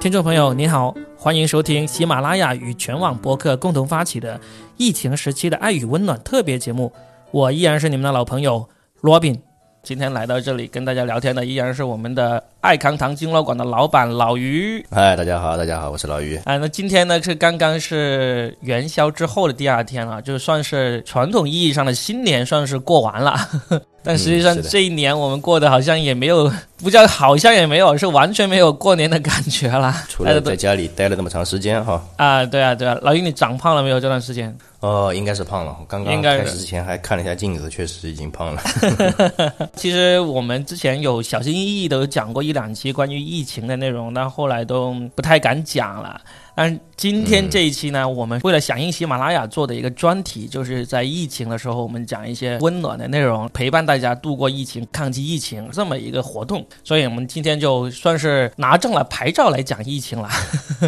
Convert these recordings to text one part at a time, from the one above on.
听众朋友您好，欢迎收听喜马拉雅与全网播客共同发起的疫情时期的爱与温暖特别节目。我依然是你们的老朋友罗宾。今天来到这里跟大家聊天的依然是我们的爱康堂经络馆的老板老于。嗨，大家好，大家好，我是老于。啊，那今天呢是刚刚是元宵之后的第二天了，就算是传统意义上的新年算是过完了。但实际上这一年我们过得好像也没有，不叫好像也没有，是完全没有过年的感觉了。除了在家里待了那么长时间哈。啊，对啊，对啊，老于你长胖了没有？这段时间？哦，应该是胖了。我刚刚开始之前还看了一下镜子，确实已经胖了。其实我们之前有小心翼翼的讲过一两期关于疫情的内容，但后来都不太敢讲了。但今天这一期呢，我们为了响应喜马拉雅做的一个专题，就是在疫情的时候，我们讲一些温暖的内容，陪伴大家度过疫情、抗击疫情这么一个活动。所以我们今天就算是拿证了牌照来讲疫情了。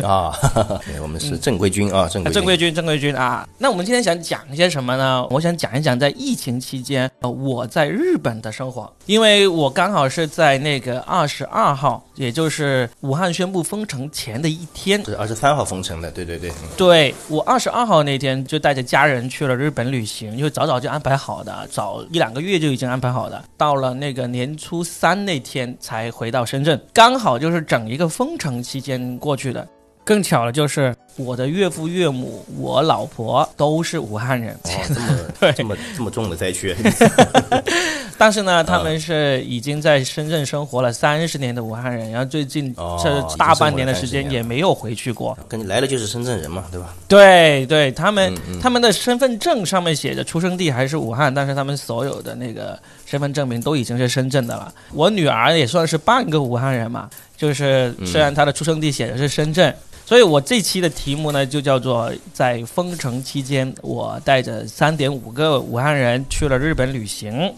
啊，对，我们是正规军啊，正规正规军，正规军啊。那我们今天想讲一些什么呢？我想讲一讲在疫情期间，呃，我在日本的生活，因为我刚好是在那个二十二号，也就是武汉宣布封城前的一天，是二十三号。封城的，对对对，对我二十二号那天就带着家人去了日本旅行，就早早就安排好的，早一两个月就已经安排好的，到了那个年初三那天才回到深圳，刚好就是整一个封城期间过去的。更巧的就是我的岳父岳母、我老婆都是武汉人，这么这么这么重的灾区。但是呢，他们是已经在深圳生活了三十年的武汉人，然后最近这大半年的时间也没有回去过。跟你来了就是深圳人嘛，对吧？对对，他们他们的身份证上面写着出生地还是武汉，但是他们所有的那个身份证明都已经是深圳的了。我女儿也算是半个武汉人嘛，就是虽然她的出生地写的是深圳。所以我这期的题目呢，就叫做在封城期间，我带着三点五个武汉人去了日本旅行。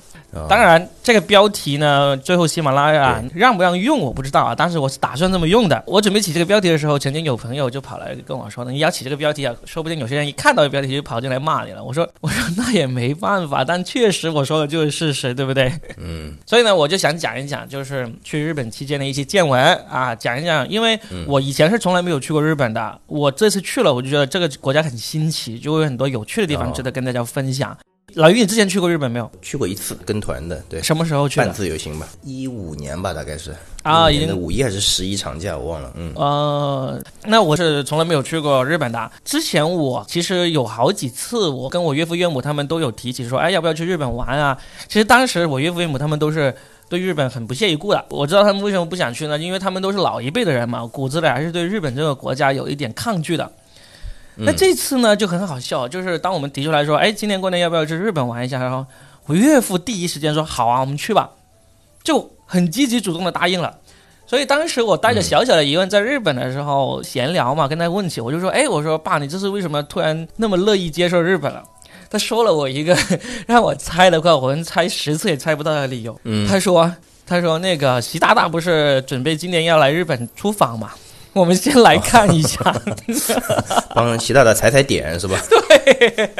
当然，这个标题呢，最后喜马拉雅让不让用我不知道啊，当时我是打算这么用的。我准备起这个标题的时候，曾经有朋友就跑来跟我说：“你要起这个标题啊，说不定有些人一看到标题就跑进来骂你了。”我说：“ 我说那也没办法，但确实我说的就是事实，对不对？”嗯。所以呢，我就想讲一讲，就是去日本期间的一些见闻啊，讲一讲，因为我以前是从来没有去过日本的，我这次去了，我就觉得这个国家很新奇，就会有很多有趣的地方值得跟大家分享。老于，你之前去过日本没有？去过一次，跟团的。对，什么时候去？半自由行吧，一五年吧，大概是啊，已经五一还是十一长假，我忘了。嗯，呃，那我是从来没有去过日本的。之前我其实有好几次，我跟我岳父岳母他们都有提起说，哎，要不要去日本玩啊？其实当时我岳父岳母他们都是对日本很不屑一顾的。我知道他们为什么不想去呢？因为他们都是老一辈的人嘛，骨子里还是对日本这个国家有一点抗拒的。那这次呢就很好笑，就是当我们提出来说，哎，今年过年要不要去日本玩一下？然后我岳父第一时间说好啊，我们去吧，就很积极主动的答应了。所以当时我带着小小的疑问在日本的时候闲聊嘛，跟他问起，我就说，哎，我说爸，你这是为什么突然那么乐意接受日本了？他说了我一个让我猜的话，我们猜十次也猜不到的理由。他说，他说那个习大大不是准备今年要来日本出访嘛？我们先来看一下，帮习大大踩踩点是吧？对，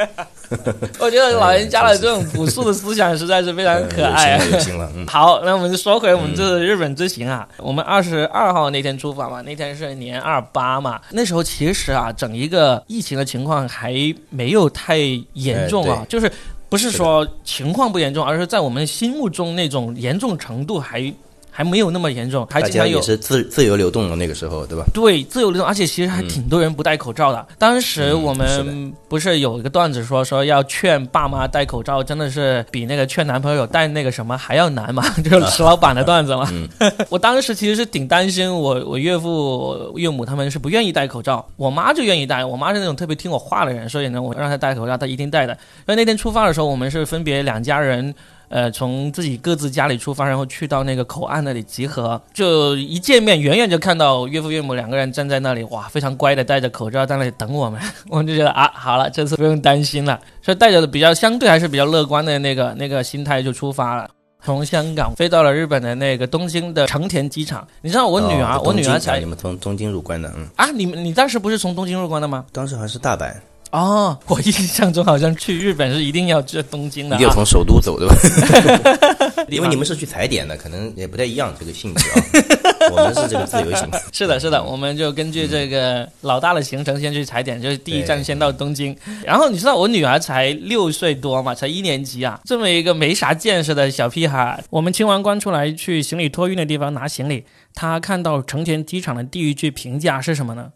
我觉得老人家的这种朴素的思想实在是非常可爱。有心了，嗯。好，那我们就说回我们这次日本之行啊。我们二十二号那天出发嘛，那天是年二八嘛。那时候其实啊，整一个疫情的情况还没有太严重啊，就是不是说情况不严重，而是在我们心目中那种严重程度还。还没有那么严重，还经常有是自自由流动的那个时候，对吧？对，自由流动，而且其实还挺多人不戴口罩的。当时我们不是有一个段子说说要劝爸妈戴口罩，真的是比那个劝男朋友戴那个什么还要难嘛？就是石老板的段子嘛。我当时其实是挺担心我我岳父岳母他们是不愿意戴口罩，我妈就愿意戴。我妈是那种特别听我话的人，所以呢，我让她戴口罩，她一定戴的。因为那天出发的时候，我们是分别两家人。呃，从自己各自家里出发，然后去到那个口岸那里集合，就一见面，远远就看到岳父岳母两个人站在那里，哇，非常乖的戴着口罩在那里等我们，我们就觉得啊，好了，这次不用担心了，所以带着比较相对还是比较乐观的那个那个心态就出发了，从香港飞到了日本的那个东京的成田机场。你知道我女儿，我女儿才你们从东京入关的，嗯啊，你们你当时不是从东京入关的吗？当时还是大阪。哦，我印象中好像去日本是一定要去东京的，一定要从首都走，对吧？因为你们是去踩点的，可能也不太一样这个性质啊。我们是这个自由行。是的，是的，我们就根据这个老大的行程先去踩点，就是第一站先到东京。然后你知道我女儿才六岁多嘛，才一年级啊，这么一个没啥见识的小屁孩，我们清完关出来去行李托运的地方拿行李，她看到成田机场的第一句评价是什么呢？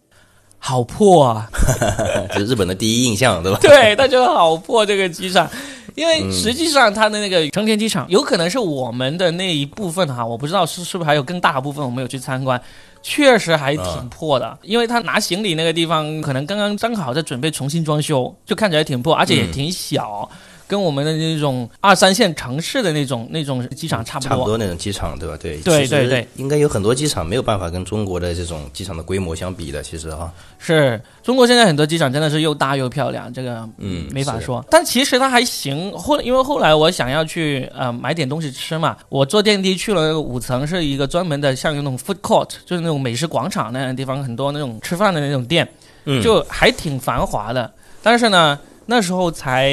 好破啊！这是日本的第一印象，对吧？对，他觉得好破这个机场。因为实际上，它的那个成田机场有可能是我们的那一部分哈，我不知道是是不是还有更大的部分我没有去参观，确实还挺破的。因为他拿行李那个地方可能刚刚刚好在准备重新装修，就看起来挺破，而且也挺小。跟我们的那种二三线城市的那种那种机场差不多，差不多那种机场，对吧？对，对对对，应该有很多机场没有办法跟中国的这种机场的规模相比的，其实哈。是中国现在很多机场真的是又大又漂亮，这个嗯没法说。但其实它还行，后因为后来我想要去呃买点东西吃嘛，我坐电梯去了那个五层，是一个专门的像那种 food court，就是那种美食广场那样的地方，很多那种吃饭的那种店，嗯就还挺繁华的。但是呢。那时候才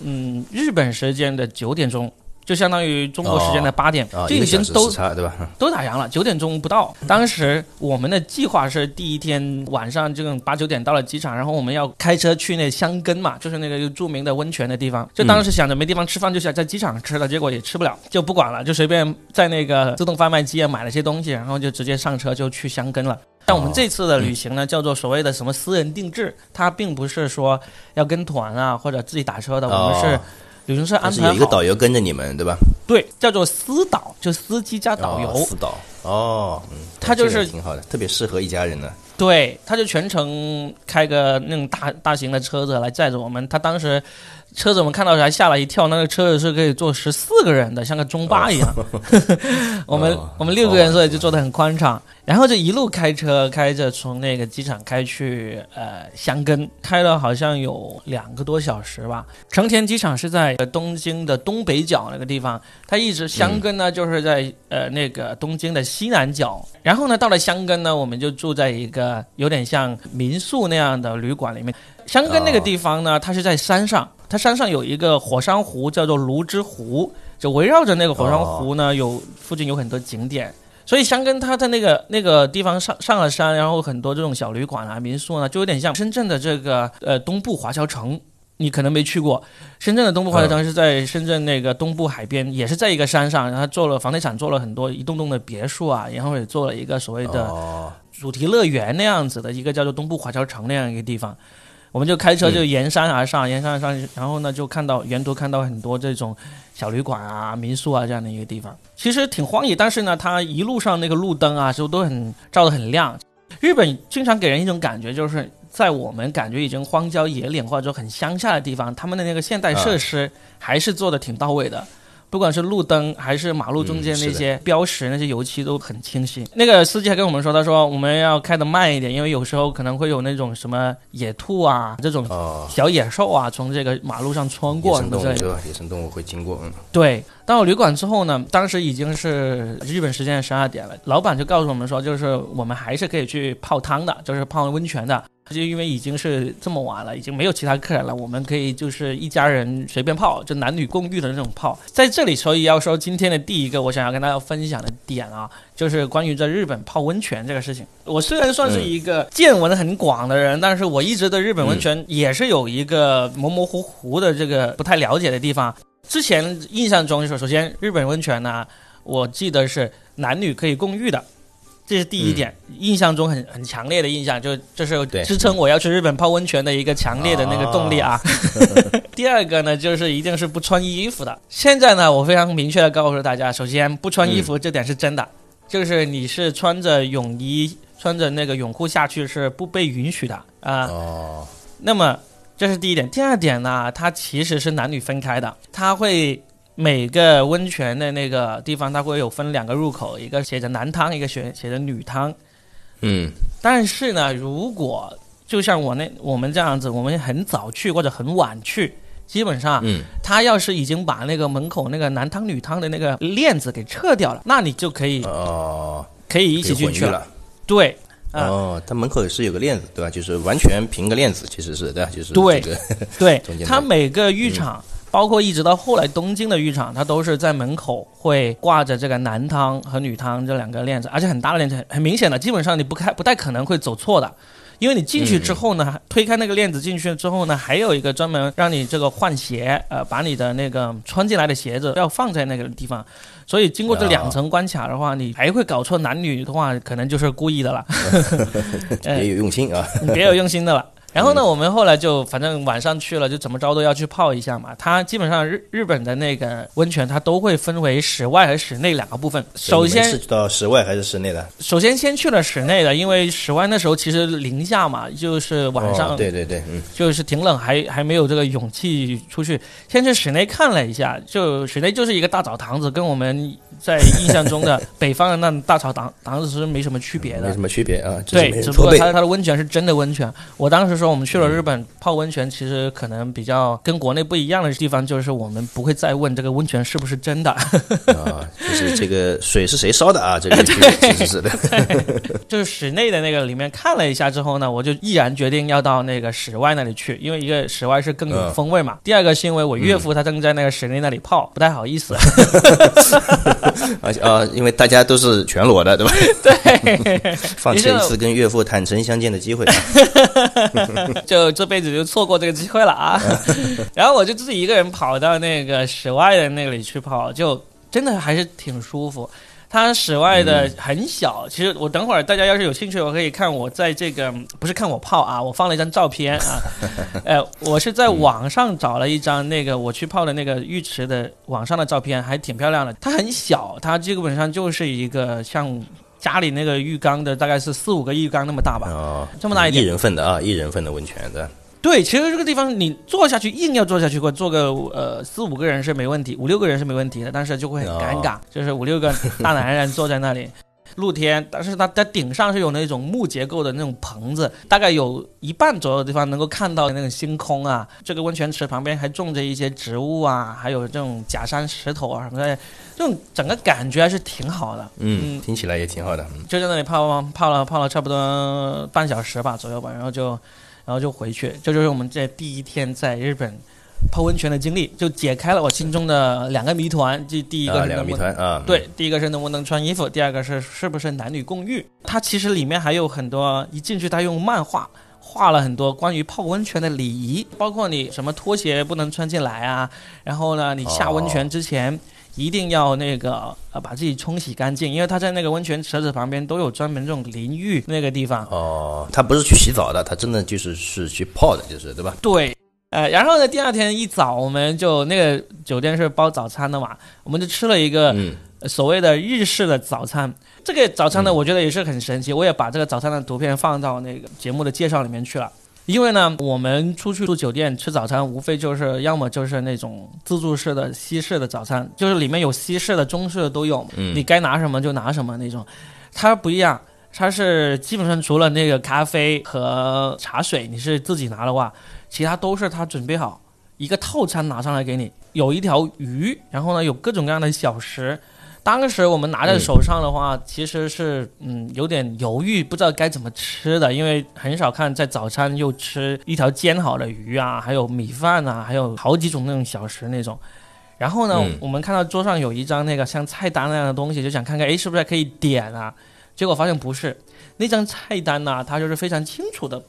嗯，日本时间的九点钟，就相当于中国时间的八点，就已经都对吧？都打烊了。九点钟不到，当时我们的计划是第一天晚上这种八九点到了机场，然后我们要开车去那香根嘛，就是那个著名的温泉的地方。就当时想着没地方吃饭，就想在机场吃了，结果也吃不了，就不管了，就随便在那个自动贩卖机啊买了些东西，然后就直接上车就去香根了。像我们这次的旅行呢，叫做所谓的什么私人定制，它并不是说要跟团啊或者自己打车的，我们是旅行社安排有一个导游跟着你们，对吧？对，叫做私导，就司机加导游。私导哦，嗯，他就是挺好的，特别适合一家人呢。对，他就全程开个那种大大型的车子来载着我们，他当时。车子我们看到还吓了一跳，那个车子是可以坐十四个人的，像个中巴一样。我们我们六个人，所以就坐得很宽敞。然后就一路开车开着，从那个机场开去呃箱根，开了好像有两个多小时吧。成田机场是在东京的东北角那个地方，它一直箱根呢就是在呃那个东京的西南角。然后呢到了箱根呢，我们就住在一个有点像民宿那样的旅馆里面。箱根那个地方呢，它是在山上，它山上有一个火山湖，叫做芦之湖，就围绕着那个火山湖呢，有附近有很多景点。所以香根它在那个那个地方上上了山，然后很多这种小旅馆啊、民宿呢，就有点像深圳的这个呃东部华侨城。你可能没去过，深圳的东部华侨城是在深圳那个东部海边，也是在一个山上，然后做了房地产，做了很多一栋栋的别墅啊，然后也做了一个所谓的主题乐园那样子的一个叫做东部华侨城那样一个地方。我们就开车就沿山而上，沿山而上，然后呢就看到沿途看到很多这种小旅馆啊、民宿啊这样的一个地方，其实挺荒野，但是呢，它一路上那个路灯啊，就都很照得很亮。日本经常给人一种感觉，就是在我们感觉已经荒郊野岭或者说很乡下的地方，他们的那个现代设施还是做的挺到位的。不管是路灯还是马路中间那些标识，那些油漆都很清晰。那个司机还跟我们说，他说我们要开的慢一点，因为有时候可能会有那种什么野兔啊，这种小野兽啊，从这个马路上穿过。野生动物？野生动物会经过。嗯，对。到旅馆之后呢，当时已经是日本时间十二点了，老板就告诉我们说，就是我们还是可以去泡汤的，就是泡温泉的。就因为已经是这么晚了，已经没有其他客人了，我们可以就是一家人随便泡，就男女共浴的那种泡。在这里，所以要说今天的第一个我想要跟大家分享的点啊，就是关于在日本泡温泉这个事情。我虽然算是一个见闻很广的人，但是我一直对日本温泉也是有一个模模糊糊的这个不太了解的地方。之前印象中就是，首先日本温泉呢，我记得是男女可以共浴的。这是第一点，印象中很很强烈的印象，就就是支撑我要去日本泡温泉的一个强烈的那个动力啊。第二个呢，就是一定是不穿衣服的。现在呢，我非常明确的告诉大家，首先不穿衣服这点是真的，就是你是穿着泳衣、穿着那个泳裤下去是不被允许的啊。哦。那么这是第一点，第二点呢，它其实是男女分开的，它会。每个温泉的那个地方，它会有分两个入口，一个写着男汤，一个写写着女汤。嗯。但是呢，如果就像我那我们这样子，我们很早去或者很晚去，基本上，嗯，他要是已经把那个门口那个男汤女汤的那个链子给撤掉了，那你就可以哦，可以一起进去了。对。哦，他门口是有个链子，对吧？就是完全平个链子，其实是对吧？就是对对，它每个浴场。包括一直到后来东京的浴场，它都是在门口会挂着这个男汤和女汤这两个链子，而且很大的链子，很明显的，基本上你不开不太可能会走错的。因为你进去之后呢，推开那个链子进去之后呢，还有一个专门让你这个换鞋，呃，把你的那个穿进来的鞋子要放在那个地方，所以经过这两层关卡的话，你还会搞错男女的话，可能就是故意的了，别有用心啊，别有用心的了。然后呢，我们后来就反正晚上去了，就怎么着都要去泡一下嘛。它基本上日日本的那个温泉，它都会分为室外和室内两个部分。首先是到室外还是室内的？首先先去了室内的，因为室外那时候其实零下嘛，就是晚上，对对对，嗯，就是挺冷，还还没有这个勇气出去。先去室内看了一下，就室内就是一个大澡堂子，跟我们在印象中的北方的那大澡堂堂子是没什么区别的，没什么区别啊。对，只不过它它的温泉是真的温泉。我当时说。我们去了日本泡温泉，其实可能比较跟国内不一样的地方，就是我们不会再问这个温泉是不是真的 啊，就是这个水是谁烧的啊？这个 其实是的，就是室内的那个里面看了一下之后呢，我就毅然决定要到那个室外那里去，因为一个室外是更有风味嘛。第二个是因为我岳父他正在那个室内那里泡，不太好意思。而且啊，因为大家都是全裸的，对吧？对，放弃一次跟岳父坦诚相见的机会。就这辈子就错过这个机会了啊！然后我就自己一个人跑到那个室外的那里去跑，就真的还是挺舒服。它室外的很小，其实我等会儿大家要是有兴趣，我可以看我在这个不是看我泡啊，我放了一张照片啊。呃，我是在网上找了一张那个我去泡的那个浴池的网上的照片，还挺漂亮的。它很小，它基本上就是一个像。家里那个浴缸的大概是四五个浴缸那么大吧，哦，这么大一点，一人份的啊，一人份的温泉的。对，其实这个地方你坐下去硬要坐下去，或坐个呃四五个人是没问题，五六个人是没问题的，但是就会很尴尬，就是五六个大男人坐在那里。露天，但是它在顶上是有那种木结构的那种棚子，大概有一半左右的地方能够看到那种星空啊。这个温泉池旁边还种着一些植物啊，还有这种假山石头啊什么的，这种整个感觉还是挺好的。嗯，听起来也挺好的。就在那里泡泡了泡了差不多半小时吧左右吧，然后就然后就回去。这就是我们这第一天在日本。泡温泉的经历就解开了我心中的两个谜团，这第一个两个谜团啊，对，第一个是能不能穿衣服，第二个是是不是男女共浴。它其实里面还有很多，一进去它用漫画画了很多关于泡温泉的礼仪，包括你什么拖鞋不能穿进来啊，然后呢，你下温泉之前一定要那个呃把自己冲洗干净，因为他在那个温泉池子旁边都有专门这种淋浴那个地方。哦，他不是去洗澡的，他真的就是是去泡的，就是对吧？对。呃，然后呢，第二天一早，我们就那个酒店是包早餐的嘛，我们就吃了一个所谓的日式的早餐。这个早餐呢，我觉得也是很神奇，我也把这个早餐的图片放到那个节目的介绍里面去了。因为呢，我们出去住酒店吃早餐，无非就是要么就是那种自助式的西式的早餐，就是里面有西式的、中式的都有，你该拿什么就拿什么那种。它不一样，它是基本上除了那个咖啡和茶水，你是自己拿的话。其他都是他准备好一个套餐拿上来给你，有一条鱼，然后呢有各种各样的小食。当时我们拿在手上的话，其实是嗯有点犹豫，不知道该怎么吃的，因为很少看在早餐又吃一条煎好的鱼啊，还有米饭啊，还有好几种那种小食那种。然后呢，我们看到桌上有一张那个像菜单那样的东西，就想看看，哎，是不是可以点啊？结果发现不是，那张菜单呢，它就是非常清楚的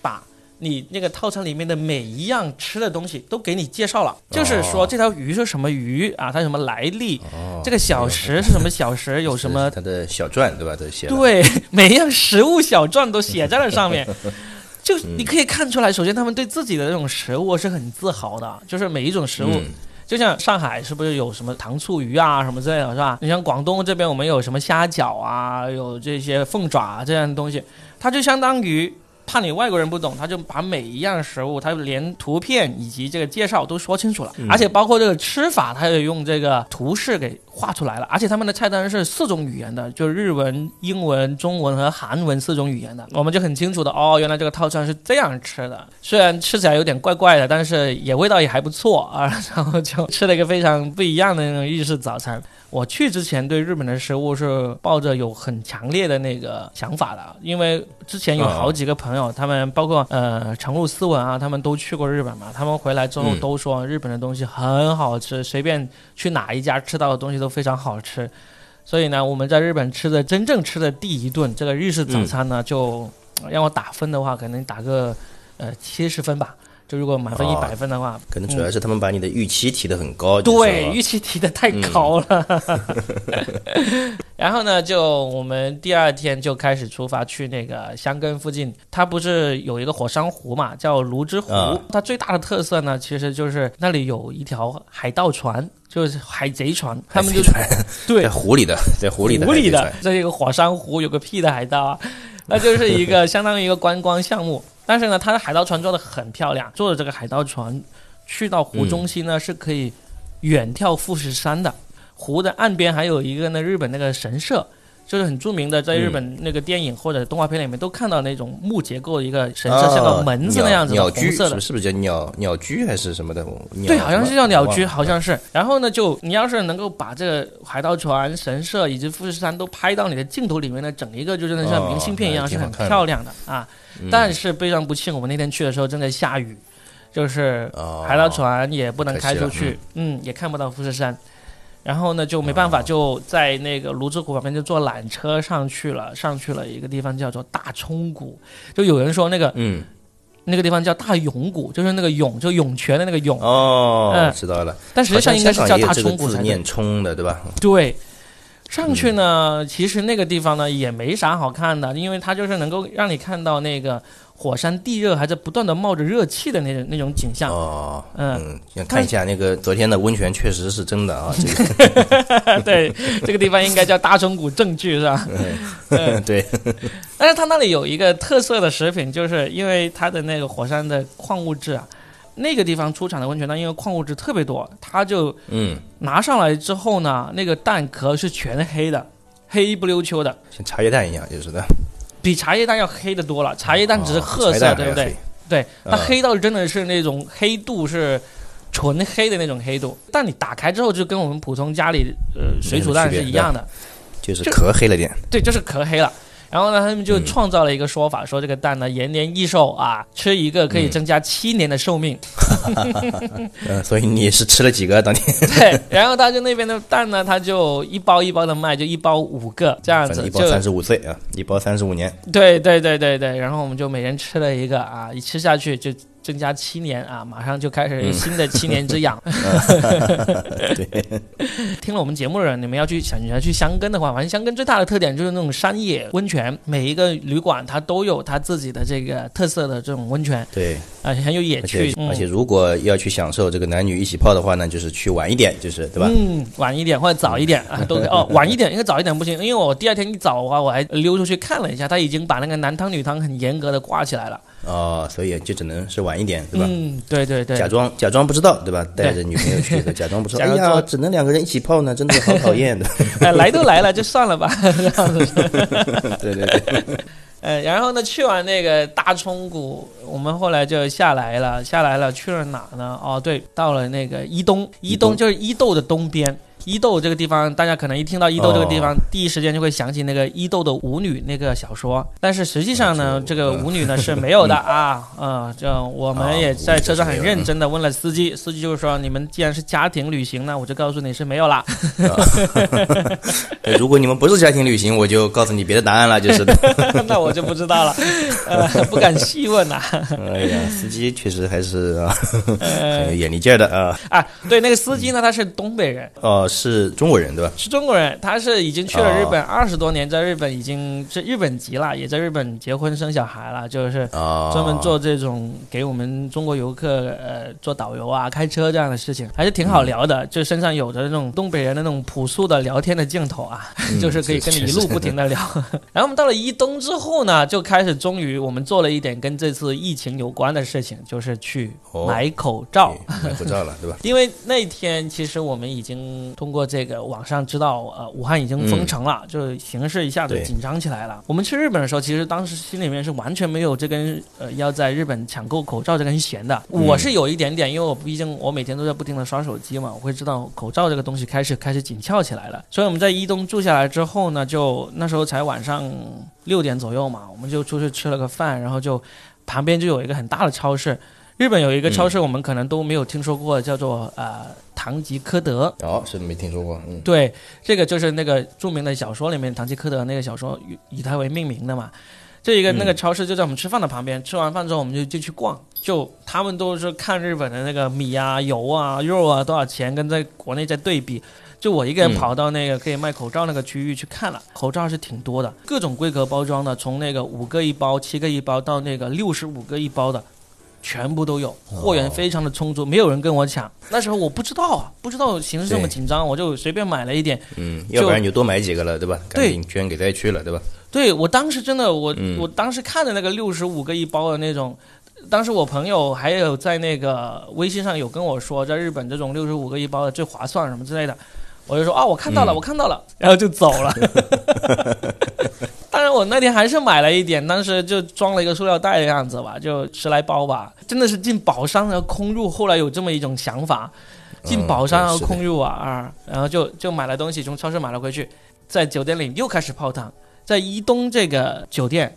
把。你那个套餐里面的每一样吃的东西都给你介绍了，就是说这条鱼是什么鱼啊，它有什么来历，这个小食是什么小食，有什么它的小传对吧？都写对，每一样食物小传都写在了上面，就你可以看出来，首先他们对自己的这种食物是很自豪的，就是每一种食物，就像上海是不是有什么糖醋鱼啊什么之类的，是吧？你像广东这边我们有什么虾饺啊，有这些凤爪啊这样的东西，它就相当于。怕你外国人不懂，他就把每一样食物，他连图片以及这个介绍都说清楚了，而且包括这个吃法，他也用这个图示给画出来了，而且他们的菜单是四种语言的，就日文、英文、中文和韩文四种语言的，我们就很清楚的哦，原来这个套餐是这样吃的。虽然吃起来有点怪怪的，但是也味道也还不错啊，然后就吃了一个非常不一样的那种日式早餐。我去之前对日本的食物是抱着有很强烈的那个想法的，因为之前有好几个朋友，他们包括呃长路斯文啊，他们都去过日本嘛，他们回来之后都说日本的东西很好吃，随便去哪一家吃到的东西都非常好吃。所以呢，我们在日本吃的真正吃的第一顿这个日式早餐呢，就让我打分的话，可能打个呃七十分吧。就如果满分一百分的话，可能主要是他们把你的预期提得很高。对，预期提的太高了。然后呢，就我们第二天就开始出发去那个香根附近，它不是有一个火山湖嘛，叫泸之湖。它最大的特色呢，其实就是那里有一条海盗船，就是海贼船。他们就对，在湖里的，在湖里的。湖里的这一个火山湖有个屁的海盗啊，那就是一个 相当于一个观光项目。但是呢，它的海盗船做的很漂亮，坐着这个海盗船去到湖中心呢，是可以远眺富士山的。湖的岸边还有一个呢，日本那个神社，就是很著名的，在日本那个电影或者动画片里面都看到那种木结构的一个神社，像个门子那样子，红色的，是不是叫鸟鸟居还是什么的？对，好像是叫鸟居，好像是。然后呢，就你要是能够把这个海盗船、神社以及富士山都拍到你的镜头里面呢，整一个就真的像明信片一样，是很漂亮的啊。但是非常不幸，我们那天去的时候正在下雨，就是海盗船也不能开出去，嗯，也看不到富士山。然后呢，就没办法，就在那个泸之湖旁边就坐缆车上去了，上去了一个地方叫做大冲谷。就有人说那个，嗯，那个地方叫大涌谷，就是那个涌，就涌泉的那个涌。哦，嗯，知道了。但实际上应该是叫大冲谷才念冲的，对吧？对。上去呢，其实那个地方呢也没啥好看的，因为它就是能够让你看到那个火山地热还在不断的冒着热气的那种那种景象。哦，嗯，想看一下那个昨天的温泉确实是真的啊。对，这个地方应该叫大钟谷证据是吧？嗯，对。但是它那里有一个特色的食品，就是因为它的那个火山的矿物质啊。那个地方出产的温泉蛋，因为矿物质特别多，它就嗯拿上来之后呢，那个蛋壳是全黑的，黑不溜秋的，像茶叶蛋一样，就是的。比茶叶蛋要黑的多了，茶叶蛋只是褐色，对不对？对，它黑到真的是那种黑度是纯黑的那种黑度，但你打开之后就跟我们普通家里呃水煮蛋是一样的，就是壳黑了点。对，就是壳黑了。然后呢，他们就创造了一个说法，说这个蛋呢延年益寿啊，吃一个可以增加七年的寿命。嗯，所以你是吃了几个当天？对，然后他就那边的蛋呢，他就一包一包的卖，就一包五个这样子，一包三十五岁啊，一包三十五年。对对对对对，然后我们就每人吃了一个啊，一吃下去就。增加七年啊，马上就开始新的七年之痒。对，听了我们节目的人，你们要去想要去香根的话，反正香根最大的特点就是那种山野温泉，每一个旅馆它都有它自己的这个特色的这种温泉。对，啊，很有野趣。而且如果要去享受这个男女一起泡的话呢，就是去晚一点，就是对吧？嗯，晚一点或者早一点啊，都可以。哦，晚一点，应该早一点不行，因为我第二天一早的话，我还溜出去看了一下，他已经把那个男汤女汤很严格的挂起来了。哦，所以就只能是晚一点，对吧？嗯，对对对，假装假装不知道，对吧？带着女朋友去的，假装不知道。哎呀，只能两个人一起泡呢，真的好讨厌的。哎，来都来了，就算了吧。对对 对。呃，然后呢，去完那个大冲谷，我们后来就下来了，下来了，去了哪呢？哦，对，到了那个伊东，伊东就是伊豆的东边。伊豆这个地方，大家可能一听到伊豆这个地方，第一时间就会想起那个伊豆的舞女那个小说。但是实际上呢，这个舞女呢是没有的 啊。嗯，这我们也在车上很认真的问了司机，司机就是说，你们既然是家庭旅行呢，我就告诉你是没有啦。如果你们不是家庭旅行，我就告诉你别的答案了，就是。那我就不知道了，呃，不敢细问呐。哎呀，司机确实还是啊，很有眼力劲儿的啊。啊，对，那个司机呢，他是东北人。哦。是中国人对吧？是中国人，他是已经去了日本二十多年，在日本已经是日本籍了，也在日本结婚生小孩了，就是专门做这种给我们中国游客呃做导游啊、开车这样的事情，还是挺好聊的。就身上有着那种东北人的那种朴素的聊天的镜头啊，就是可以跟你一路不停的聊。然后我们到了伊东之后呢，就开始终于我们做了一点跟这次疫情有关的事情，就是去买口罩，买口罩了，对吧？因为那天其实我们已经。通过这个网上知道，呃，武汉已经封城了，就形势一下子紧张起来了。我们去日本的时候，其实当时心里面是完全没有这根呃要在日本抢购口罩这根弦的。我是有一点点，因为我毕竟我每天都在不停的刷手机嘛，我会知道口罩这个东西开始开始紧俏起来了。所以我们在伊东住下来之后呢，就那时候才晚上六点左右嘛，我们就出去吃了个饭，然后就旁边就有一个很大的超市。日本有一个超市，我们可能都没有听说过，叫做呃唐吉诃德。哦，是没听说过。嗯，对，这个就是那个著名的小说里面唐吉诃德那个小说以以它为命名的嘛。这一个那个超市就在我们吃饭的旁边，吃完饭之后我们就就去逛，就他们都是看日本的那个米啊、油啊、肉啊多少钱，跟在国内在对比。就我一个人跑到那个可以卖口罩那个区域去看了，口罩是挺多的，各种规格包装的，从那个五个一包、七个一包到那个六十五个一包的。全部都有，货源非常的充足，没有人跟我抢。那时候我不知道啊，不知道形势这么紧张，我就随便买了一点。嗯，要不然你就多买几个了，对吧？赶紧捐给灾区了，对吧？对，我当时真的，我我当时看的那个六十五个一包的那种，当时我朋友还有在那个微信上有跟我说，在日本这种六十五个一包的最划算什么之类的，我就说啊，我看到了，我看到了，然后就走了。我那天还是买了一点，当时就装了一个塑料袋的样子吧，就十来包吧。真的是进宝山要空入，后来有这么一种想法，进宝山要空入啊啊！然后就就买了东西，从超市买了回去，在酒店里又开始泡汤。在伊东这个酒店，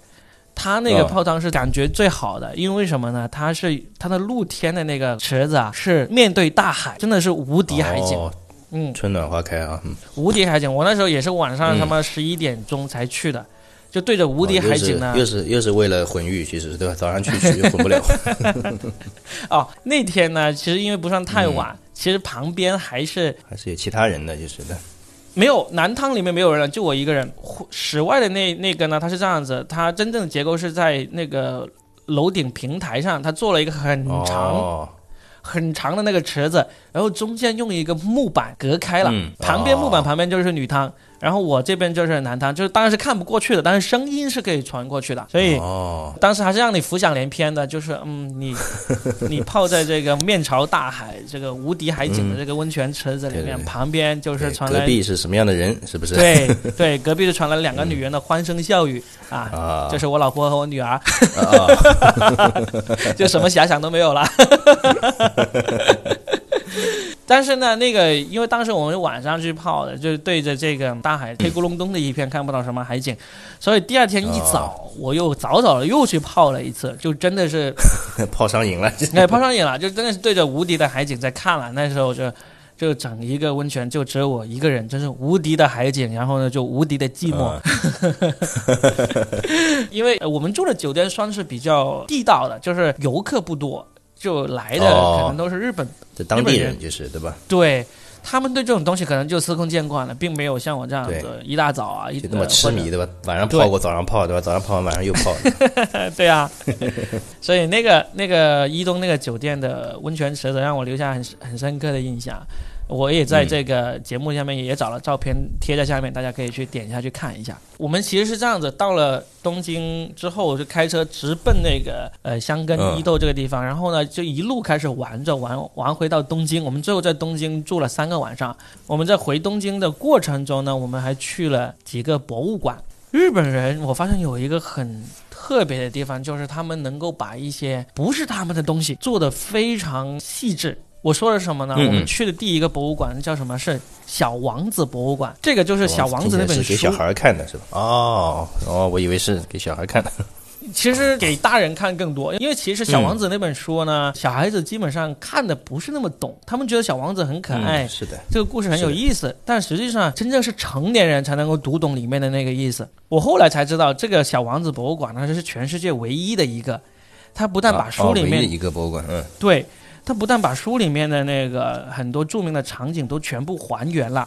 它那个泡汤是感觉最好的，因为什么呢？它是它的露天的那个池子啊，是面对大海，真的是无敌海景。嗯，春暖花开啊，无敌海景。我那时候也是晚上他妈十一点钟才去的。就对着无敌海景呢，又是又是为了混浴，其实对吧？早上去去混不了。哦，那天呢，其实因为不算太晚，其实旁边还是还是有其他人的，就是的。没有南汤里面没有人了，就我一个人。室外的那那个呢，它是这样子，它真正的结构是在那个楼顶平台上，它做了一个很长很长的那个池子，然后中间用一个木板隔开了，旁边木板旁边就是女汤。然后我这边就是南汤，就是当然是看不过去的，但是声音是可以传过去的，所以当时还是让你浮想联翩的，就是嗯，你 你泡在这个面朝大海、这个无敌海景的这个温泉池子里面，旁边就是传来隔壁是什么样的人，是不是？对对，隔壁就传来两个女人的欢声笑语啊，就是我老婆和我女儿，就什么遐想都没有了。但是呢，那个因为当时我们晚上去泡的，就是对着这个大海黑咕隆咚的一片，看不到什么海景，所以第二天一早我又早早的又去泡了一次，就真的是 泡上瘾了，哎，泡上瘾了，就真的是对着无敌的海景在看了。那时候就就整一个温泉就只有我一个人，真是无敌的海景，然后呢就无敌的寂寞。因为我们住的酒店算是比较地道的，就是游客不多。就来的可能都是日本的当地人，就是对吧？对，他们对这种东西可能就司空见惯了，并没有像我这样子一大早啊，就那么痴迷，对吧？晚上泡过，早上泡，对吧？早上泡完，晚上又泡。对啊，所以那个那个伊东那个酒店的温泉池子让我留下很很深刻的印象。我也在这个节目下面也找了照片贴在下面，大家可以去点一下去看一下。我们其实是这样子，到了东京之后就开车直奔那个呃香根伊豆这个地方，然后呢就一路开始玩着玩玩回到东京。我们最后在东京住了三个晚上。我们在回东京的过程中呢，我们还去了几个博物馆。日本人我发现有一个很特别的地方，就是他们能够把一些不是他们的东西做得非常细致。我说的是什么呢？我们去的第一个博物馆叫什么？是小王子博物馆。这个就是小王子那本书，给小孩看的是吧？哦哦，我以为是给小孩看的。其实给大人看更多，因为其实小王子那本书呢，小孩子基本上看的不是那么懂。他们觉得小王子很可爱，是的，这个故事很有意思。但实际上，真正是成年人才能够读懂里面的那个意思。我后来才知道，这个小王子博物馆呢，这是全世界唯一的一个。他不但把书里面一个博物馆，嗯，对。他不但把书里面的那个很多著名的场景都全部还原了，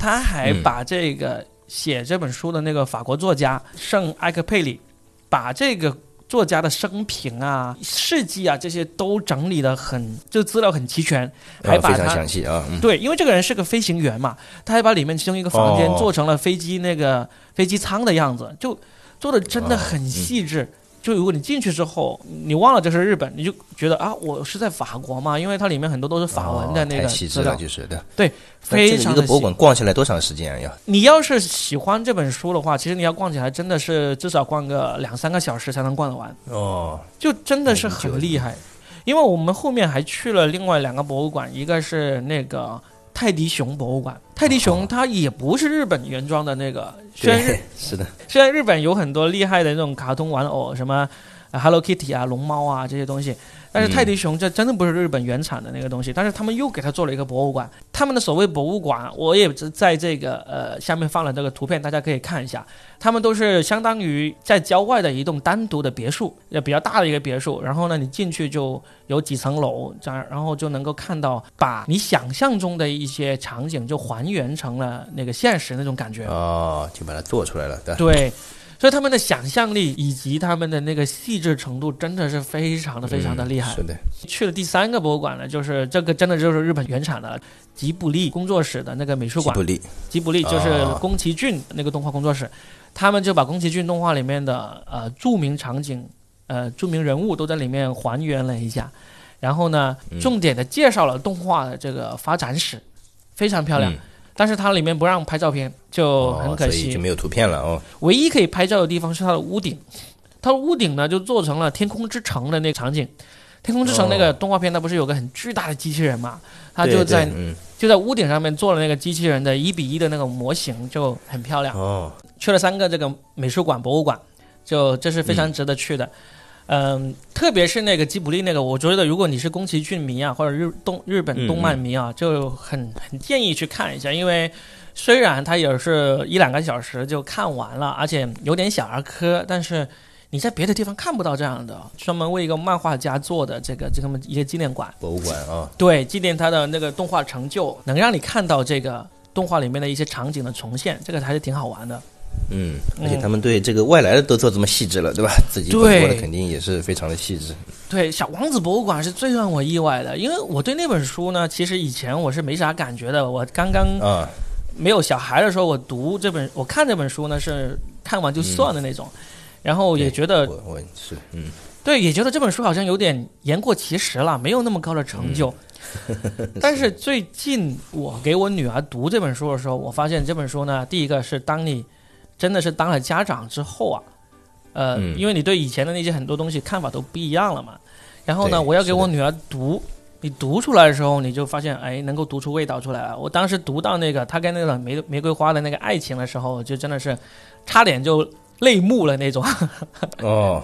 他还把这个写这本书的那个法国作家圣埃克佩里，把这个作家的生平啊、事迹啊这些都整理的很，就资料很齐全，还非常详细啊。对，因为这个人是个飞行员嘛，他还把里面其中一个房间做成了飞机那个飞机舱的样子，就做的真的很细致。就如果你进去之后，你忘了这是日本，你就觉得啊，我是在法国嘛，因为它里面很多都是法文的那个。对，非常一个博物馆逛起来多长时间呀？你要是喜欢这本书的话，其实你要逛起来真的是至少逛个两三个小时才能逛得完。哦，就真的是很厉害。因为我们后面还去了另外两个博物馆，一个是那个泰迪熊博物馆。泰迪熊它也不是日本原装的那个，虽然 是的，虽然日本有很多厉害的那种卡通玩偶，什么 Hello Kitty 啊、龙猫啊这些东西。但是泰迪熊这真的不是日本原产的那个东西，但是他们又给它做了一个博物馆。他们的所谓博物馆，我也在这个呃下面放了这个图片，大家可以看一下。他们都是相当于在郊外的一栋单独的别墅，也比较大的一个别墅。然后呢，你进去就有几层楼这样，然后就能够看到把你想象中的一些场景就还原成了那个现实那种感觉。哦，就把它做出来了，对。所以他们的想象力以及他们的那个细致程度真的是非常的非常的厉害。是的。去了第三个博物馆呢，就是这个真的就是日本原产的吉卜力工作室的那个美术馆。吉卜力。吉卜力就是宫崎骏那个动画工作室，他们就把宫崎骏动画里面的呃著名场景、呃著名人物都在里面还原了一下，然后呢，重点的介绍了动画的这个发展史，非常漂亮。但是它里面不让拍照片，就很可惜，就没有图片了哦。唯一可以拍照的地方是它的屋顶，它的屋顶呢就做成了《天空之城》的那个场景，《天空之城》那个动画片，它不是有个很巨大的机器人嘛？它就在就在屋顶上面做了那个机器人的一比一的那个模型，就很漂亮。哦，去了三个这个美术馆、博物馆，就这是非常值得去的。嗯，特别是那个吉卜力那个，我觉得如果你是宫崎骏迷啊，或者日动日本动漫迷啊，就很很建议去看一下，因为虽然它也是一两个小时就看完了，而且有点小儿科，但是你在别的地方看不到这样的专门为一个漫画家做的这个这么一个纪念馆博物馆啊，对，纪念他的那个动画成就，能让你看到这个动画里面的一些场景的重现，这个还是挺好玩的。嗯，而且他们对这个外来的都做这么细致了，对吧？自己本国的肯定也是非常的细致。对，小王子博物馆是最让我意外的，因为我对那本书呢，其实以前我是没啥感觉的。我刚刚啊没有小孩的时候，我读这本，我看这本书呢是看完就算的那种，然后也觉得我我是嗯，对，也觉得这本书好像有点言过其实了，没有那么高的成就。但是最近我给我女儿读这本书的时候，我发现这本书呢，第一个是当你真的是当了家长之后啊，呃，因为你对以前的那些很多东西看法都不一样了嘛。然后呢，我要给我女儿读，你读出来的时候，你就发现，哎，能够读出味道出来了。我当时读到那个他跟那个玫玫瑰花的那个爱情的时候，就真的是差点就泪目了那种。哦，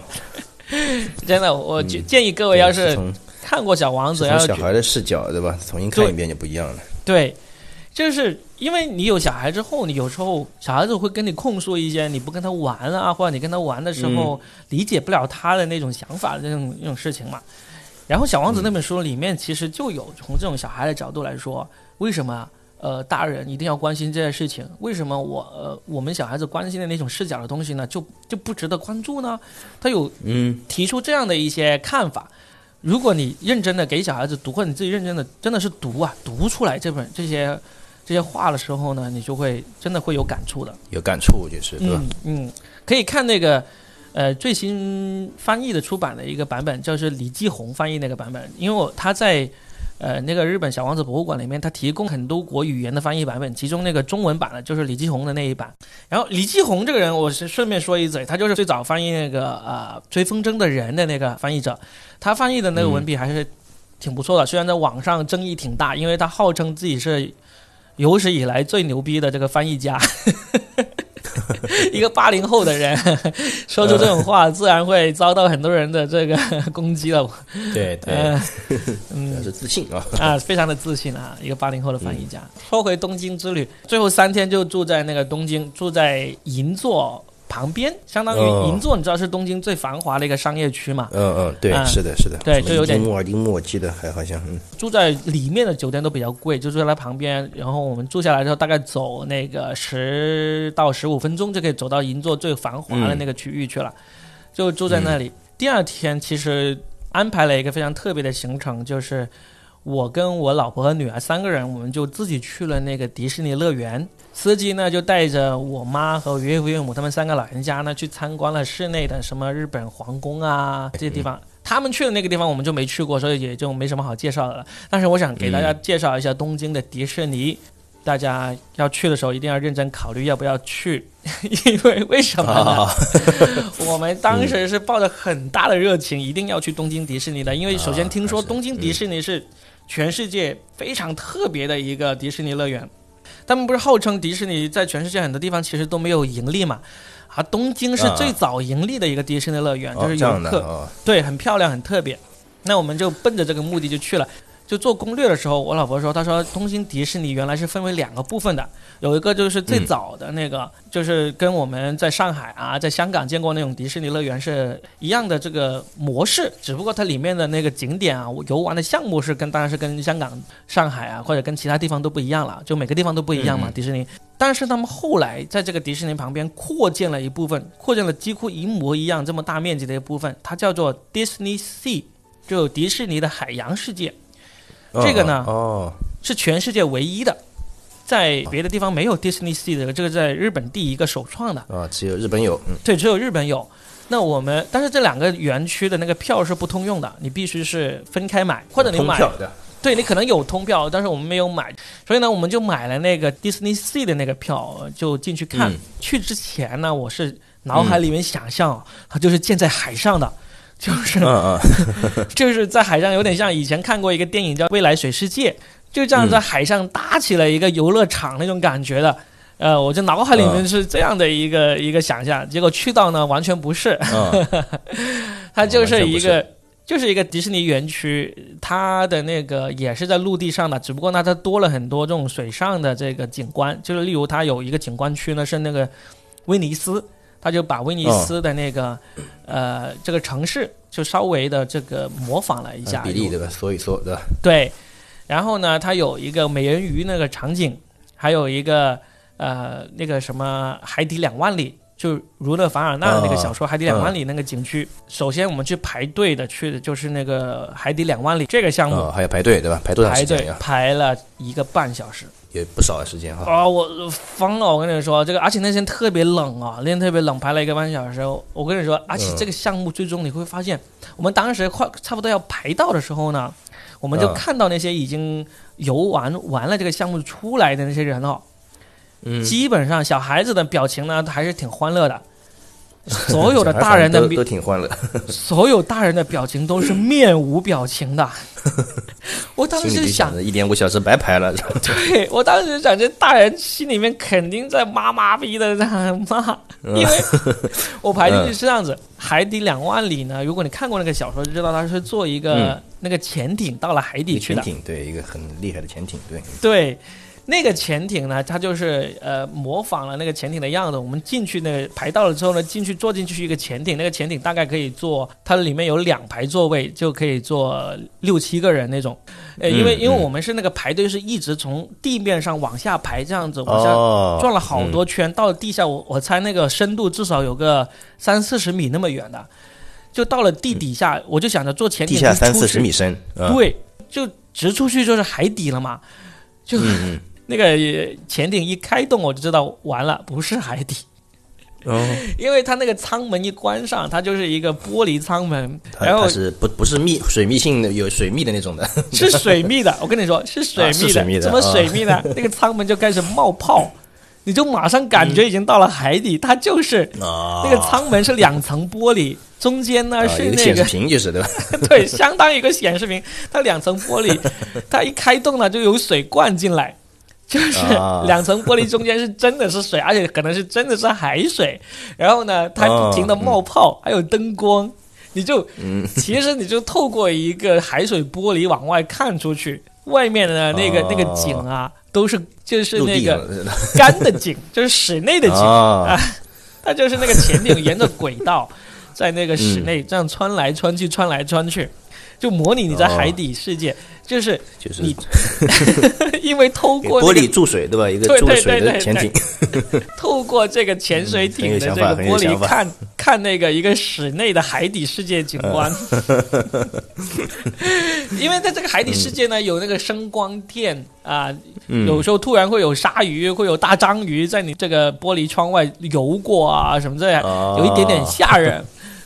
真的，我建议各位要是看过《小王子》，要小孩的视角对吧？重新看一遍就不一样了。对。就是因为你有小孩之后，你有时候小孩子会跟你控诉一些你不跟他玩啊，或者你跟他玩的时候理解不了他的那种想法的那种那种事情嘛。然后《小王子》那本书里面其实就有从这种小孩的角度来说，为什么呃大人一定要关心这些事情？为什么我呃我们小孩子关心的那种视角的东西呢，就就不值得关注呢？他有嗯提出这样的一些看法。如果你认真的给小孩子读，或者你自己认真的真的是读啊，读出来这本这些。这些话的时候呢，你就会真的会有感触的，有感触就是对吧？嗯，可以看那个，呃，最新翻译的出版的一个版本，就是李继红翻译那个版本，因为我他在呃那个日本小王子博物馆里面，他提供很多国语言的翻译版本，其中那个中文版的就是李继红的那一版。然后李继红这个人，我是顺便说一嘴，他就是最早翻译那个呃追风筝的人的那个翻译者，他翻译的那个文笔还是挺不错的，虽然在网上争议挺大，因为他号称自己是。有史以来最牛逼的这个翻译家，一个八零后的人 说出这种话，自然会遭到很多人的这个攻击了。对对，嗯，是自信啊啊，非常的自信啊，一个八零后的翻译家。说回东京之旅，最后三天就住在那个东京，住在银座。旁边相当于银座，你知道是东京最繁华的一个商业区嘛？嗯嗯，对，是的，是的，对，就有点木尔丁木，我记得还好像，嗯，住在里面的酒店都比较贵，就住在它旁边。然后我们住下来之后，大概走那个十到十五分钟就可以走到银座最繁华的那个区域去了，就住在那里。第二天其实安排了一个非常特别的行程，就是我跟我老婆和女儿三个人，我们就自己去了那个迪士尼乐园。司机呢就带着我妈和岳父岳母他们三个老人家呢去参观了室内的什么日本皇宫啊这些地方。他们去的那个地方我们就没去过，所以也就没什么好介绍的了。但是我想给大家介绍一下东京的迪士尼，大家要去的时候一定要认真考虑要不要去，因为为什么呢？我们当时是抱着很大的热情，一定要去东京迪士尼的，因为首先听说东京迪士尼是全世界非常特别的一个迪士尼乐园。他们不是号称迪士尼在全世界很多地方其实都没有盈利嘛？啊，东京是最早盈利的一个迪士尼乐园，就是游客对，很漂亮，很特别。那我们就奔着这个目的就去了。就做攻略的时候，我老婆说：“她说东京迪士尼原来是分为两个部分的，有一个就是最早的那个，就是跟我们在上海啊，在香港见过那种迪士尼乐园是一样的这个模式，只不过它里面的那个景点啊、游玩的项目是跟当然是跟香港、上海啊或者跟其他地方都不一样了，就每个地方都不一样嘛。迪士尼，但是他们后来在这个迪士尼旁边扩建了一部分，扩建了几乎一模一样这么大面积的一部分，它叫做 Disney Sea，就迪士尼的海洋世界。”这个呢，哦，是全世界唯一的，在别的地方没有 Disney Sea 的，这个在日本第一个首创的。啊，只有日本有，嗯，对，只有日本有。那我们，但是这两个园区的那个票是不通用的，你必须是分开买，或者你买，对，你可能有通票，但是我们没有买，所以呢，我们就买了那个 Disney Sea 的那个票，就进去看。去之前呢，我是脑海里面想象，它就是建在海上的。就是，就是在海上，有点像以前看过一个电影叫《未来水世界》，就这样在海上搭起了一个游乐场那种感觉的。呃，我就脑海里面是这样的一个一个想象，结果去到呢，完全不是。它就是一个，就是一个迪士尼园区，它的那个也是在陆地上的，只不过呢，它多了很多这种水上的这个景观，就是例如它有一个景观区呢，是那个威尼斯。他就把威尼斯的那个，呃，这个城市就稍微的这个模仿了一下，比例对吧？所以说对吧？对，然后呢，它有一个美人鱼那个场景，还有一个呃那个什么海底两万里，就儒勒·凡尔纳那个小说《海底两万里》那个景区。首先我们去排队的去的就是那个海底两万里这个项目，还要排队对吧？排多长时间呀？排了一个半小时。也不少的时间哈啊！我疯了，我跟你说，这个而且那天特别冷啊，那天特别冷，排了一个半小时。我跟你说，而且这个项目最终你会发现，我们当时快差不多要排到的时候呢，我们就看到那些已经游玩完了这个项目出来的那些人哦，嗯，基本上小孩子的表情呢还是挺欢乐的。所有的大人的都挺欢乐，所有大人的表情都是面无表情的。我当时想，一点五小时白排了。对我当时想，这大人心里面肯定在妈妈逼的在骂，因为我排进去是这样子：海底两万里呢。如果你看过那个小说，就知道他是坐一个那个潜艇到了海底去的。潜艇对，一个很厉害的潜艇，对对。那个潜艇呢，它就是呃模仿了那个潜艇的样子。我们进去那个排到了之后呢，进去坐进去一个潜艇，那个潜艇大概可以坐，它里面有两排座位，就可以坐六七个人那种。呃，因为因为我们是那个排队是一直从地面上往下排，这样子往下转了好多圈，到了地下，我我猜那个深度至少有个三四十米那么远的，就到了地底下，我就想着坐潜艇地下三四十米深，对，就直出去就是海底了嘛，就。那个潜艇一开动，我就知道完了，不是海底。哦，因为它那个舱门一关上，它就是一个玻璃舱门，然后是不不是密水密性的有水密的那种的，是水密的。我跟你说，是水密的，怎么水密的？那个舱门就开始冒泡，你就马上感觉已经到了海底。它就是那个舱门是两层玻璃，中间呢是那个显示屏，就是对吧？对，相当于一个显示屏。它两层玻璃，它一开动呢，就有水灌进来。就是两层玻璃中间是真的是水，而且可能是真的是海水。然后呢，它不停的冒泡，还有灯光，你就其实你就透过一个海水玻璃往外看出去，外面的那个那个景啊，都是就是那个干的景，就是室内的景啊。它就是那个潜艇沿着轨道在那个室内这样穿来穿去，穿来穿去。就模拟你在海底世界，就是就是你 因为透过玻璃注水对吧？一个注水的潜艇，透 过这个潜水艇的这个玻璃看看那个一个室内的海底世界景观。因为在这个海底世界呢，有那个声光电啊，有时候突然会有鲨鱼，会有大章鱼在你这个玻璃窗外游过啊，什么这样，有一点点吓人。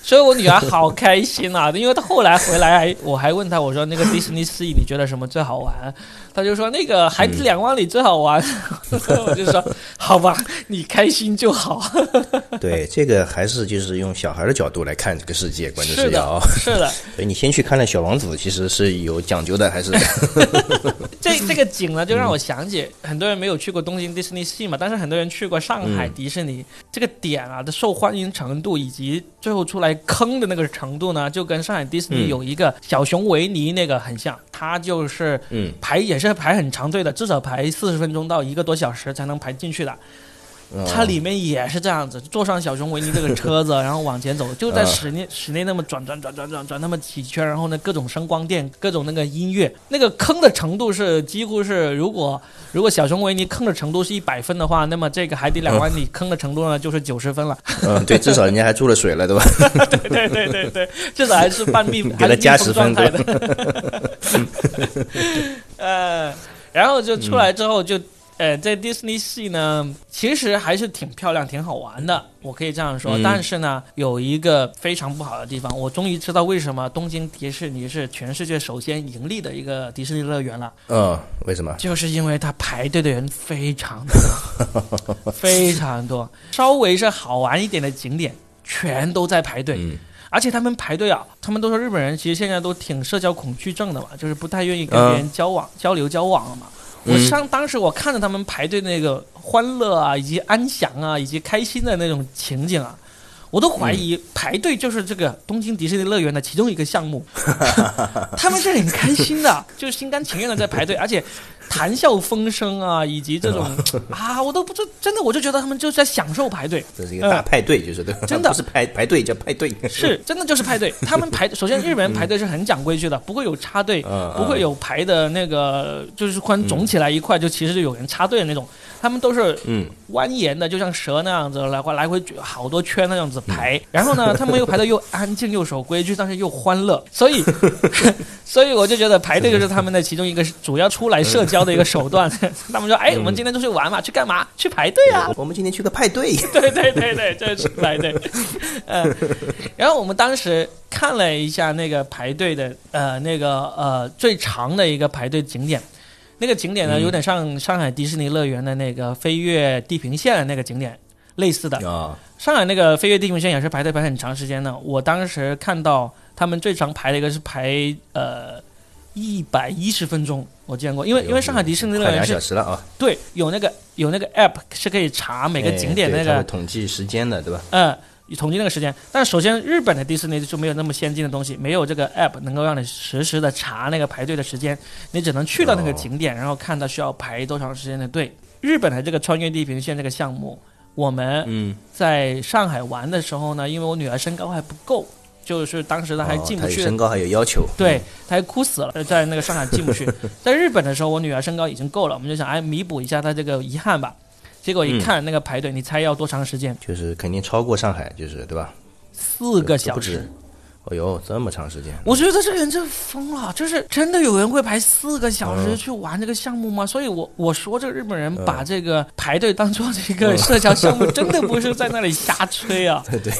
所以我女儿好开心啊，因为她后来回来，我还问她，我说那个迪士尼四你觉得什么最好玩？她就说那个海底两万里最好玩。我就说好吧，你开心就好。对，这个还是就是用小孩的角度来看这个世界，关键是要是的。所以你先去看了小王子，其实是有讲究的，还是这这个景呢，就让我想起很多人没有去过东京迪士尼 Sea 嘛，但是很多人去过上海迪士尼。这个点啊的受欢迎程度以及最后出来。坑的那个程度呢，就跟上海迪士尼有一个小熊维尼那个很像，它就是排也是排很长队的，至少排四十分钟到一个多小时才能排进去的。它里面也是这样子，坐上小熊维尼这个车子，然后往前走，就在室内室内那么转转转转转转那么几圈，然后呢各种声光电，各种那个音乐，那个坑的程度是几乎是，如果如果小熊维尼坑的程度是一百分的话，那么这个海底两万里坑的程度呢就是九十分了。嗯，对，至少人家还注了水了，对吧？对对对对对，至少还是半密给他加十分的。呃，然后就出来之后就。呃，在迪士尼系呢，其实还是挺漂亮、挺好玩的，我可以这样说。但是呢，有一个非常不好的地方，我终于知道为什么东京迪士尼是全世界首先盈利的一个迪士尼乐园了。嗯，为什么？就是因为它排队的人非常多，非常多。稍微是好玩一点的景点，全都在排队。而且他们排队啊，他们都说日本人其实现在都挺社交恐惧症的嘛，就是不太愿意跟别人交往、交流、交往了嘛。我上当时我看着他们排队那个欢乐啊，以及安详啊，以及开心的那种情景啊。我都怀疑排队就是这个东京迪士尼乐园的其中一个项目，他们是很开心的，就是心甘情愿的在排队，而且谈笑风生啊，以及这种啊，我都不知真的，我就觉得他们就是在享受排队。这是一个大派对，就是对，真的。不是排排队叫派对，是真的就是派对。他们排首先日本人排队是很讲规矩的，不会有插队，不会有排的那个就是突然肿起来一块就其实就有人插队的那种。他们都是嗯蜿蜒的，就像蛇那样子来回来回好多圈那样子排，然后呢，他们又排的又安静又守规矩，但是又欢乐，所以 所以我就觉得排队就是他们的其中一个主要出来社交的一个手段。他们说：“哎，我们今天出去玩嘛，去干嘛？去排队啊！我们今天去个派对。”对对对对，就是排队。嗯，然后我们当时看了一下那个排队的呃那个呃最长的一个排队景点。那个景点呢，有点像上海迪士尼乐园的那个飞越地平线的那个景点，类似的。啊，上海那个飞越地平线也是排队排很长时间的。我当时看到他们最长排的一个是排呃一百一十分钟，我见过。因为因为上海迪士尼乐园是两小时了啊。对，有那个有那个 app 是可以查每个景点那个统计时间的，对吧？嗯。统计那个时间，但首先日本的迪士尼就没有那么先进的东西，没有这个 app 能够让你实时的查那个排队的时间，你只能去到那个景点，然后看到需要排多长时间的队。日本的这个穿越地平线这个项目，我们在上海玩的时候呢，因为我女儿身高还不够，就是当时她还进不去，身高还有要求，对，她还哭死了，在那个上海进不去。在日本的时候，我女儿身高已经够了，我们就想哎弥补一下她这个遗憾吧。结果一看那个排队，你猜要多长时间？就是肯定超过上海，就是对吧？四个小时。哦呦，这么长时间！我觉得这个人真疯了，就是真的有人会排四个小时去玩这个项目吗？所以我我说这个日本人把这个排队当做这个社交项目，真的不是在那里瞎吹啊！对 对。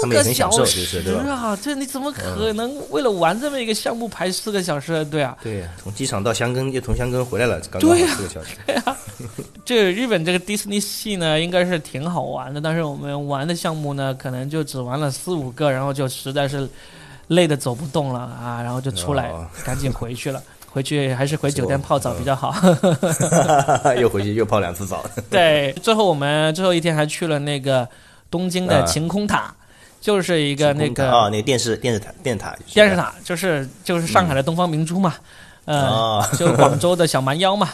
四个小时啊！这你怎么可能为了玩这么一个项目排四个小时的队啊？对呀，从机场到香根又从香根回来了，刚刚四个小时。对呀，这日本这个迪士尼系呢，应该是挺好玩的，但是我们玩的项目呢，可能就只玩了四五个，然后就实在是累的走不动了啊，然后就出来赶紧回去了。回去还是回酒店泡澡比较好。又回去又泡两次澡。对，最后我们最后一天还去了那个东京的晴空塔。就是一个那个啊，那个电视电视塔电视塔，电视塔就是就是上海的东方明珠嘛，呃，就广州的小蛮腰嘛。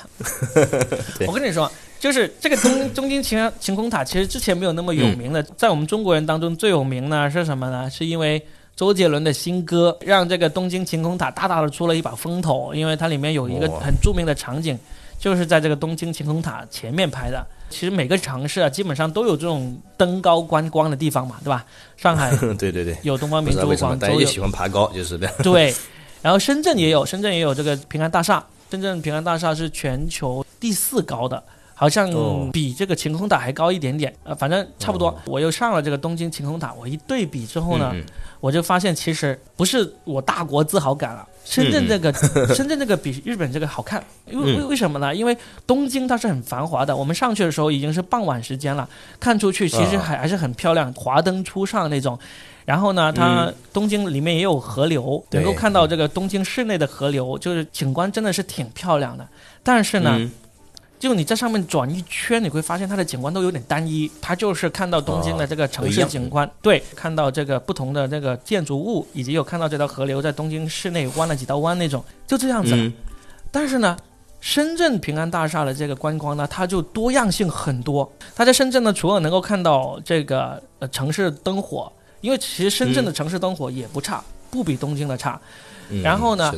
我跟你说，就是这个东东京晴晴空塔，其实之前没有那么有名的，在我们中国人当中最有名呢是什么呢？是因为周杰伦的新歌，让这个东京晴空塔大大的出了一把风头，因为它里面有一个很著名的场景，就是在这个东京晴空塔前面拍的。其实每个城市啊，基本上都有这种登高观光的地方嘛，对吧？上海 对对对，有东方明珠，广州也喜欢爬高，就是的。对，然后深圳也有，深圳也有这个平安大厦。深圳平安大厦是全球第四高的，好像比这个晴空塔还高一点点。呃，反正差不多。我又上了这个东京晴空塔，我一对比之后呢，我就发现其实不是我大国自豪感了。深圳这个，深圳这个比日本这个好看，因为为为什么呢？因为东京它是很繁华的，我们上去的时候已经是傍晚时间了，看出去其实还还是很漂亮，华灯初上那种。然后呢，它东京里面也有河流，能够看到这个东京市内的河流，就是景观真的是挺漂亮的。但是呢，就你在上面转一圈，你会发现它的景观都有点单一。它就是看到东京的这个城市景观，对，看到这个不同的这个建筑物，以及有看到这条河流在东京市内弯了几道弯那种，就这样子。但是呢，深圳平安大厦的这个观光呢，它就多样性很多。它在深圳呢，除了能够看到这个呃城市灯火。因为其实深圳的城市灯火也不差，不比东京的差。然后呢，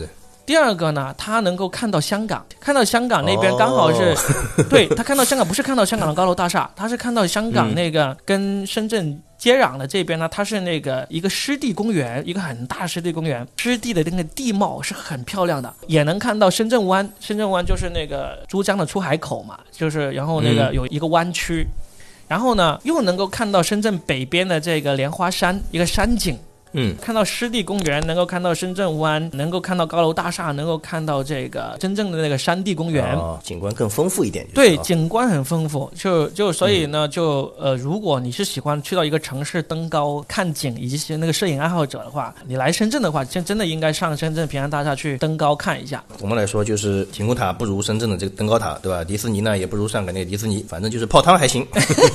第二个呢，他能够看到香港，看到香港那边刚好是，对他看到香港不是看到香港的高楼大厦，他是看到香港那个跟深圳接壤的这边呢，它是那个一个湿地公园，一个很大湿地公园，湿地的那个地貌是很漂亮的，也能看到深圳湾，深圳湾就是那个珠江的出海口嘛，就是然后那个有一个湾区。然后呢，又能够看到深圳北边的这个莲花山一个山景。嗯，看到湿地公园，能够看到深圳湾，能够看到高楼大厦，能够看到这个真正的那个山地公园，景观更丰富一点。对，景观很丰富，就就所以呢，就呃，如果你是喜欢去到一个城市登高看景，以及是那个摄影爱好者的话，你来深圳的话，真真的应该上深圳平安大厦去登高看一下。我们来说，就是晴空塔不如深圳的这个登高塔，对吧？迪士尼呢也不如上海那个迪士尼，反正就是泡汤还行。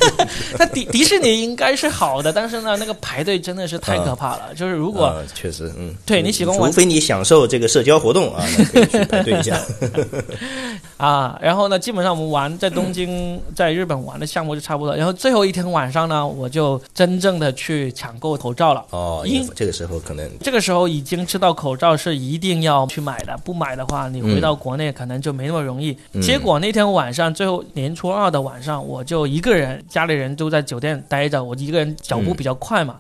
那迪迪士尼应该是好的，但是呢，那个排队真的是太可怕了。就是如果确实，嗯，对你喜欢玩，除非你享受这个社交活动啊，可以去排队一下。啊，然后呢，基本上我们玩在东京，在日本玩的项目就差不多。然后最后一天晚上呢，我就真正的去抢购口罩了。哦，因这个时候可能这个时候已经知道口罩是一定要去买的，不买的话，你回到国内可能就没那么容易。结果那天晚上，最后年初二的晚上，我就一个人，家里人都在酒店待着，我一个人脚步比较快嘛。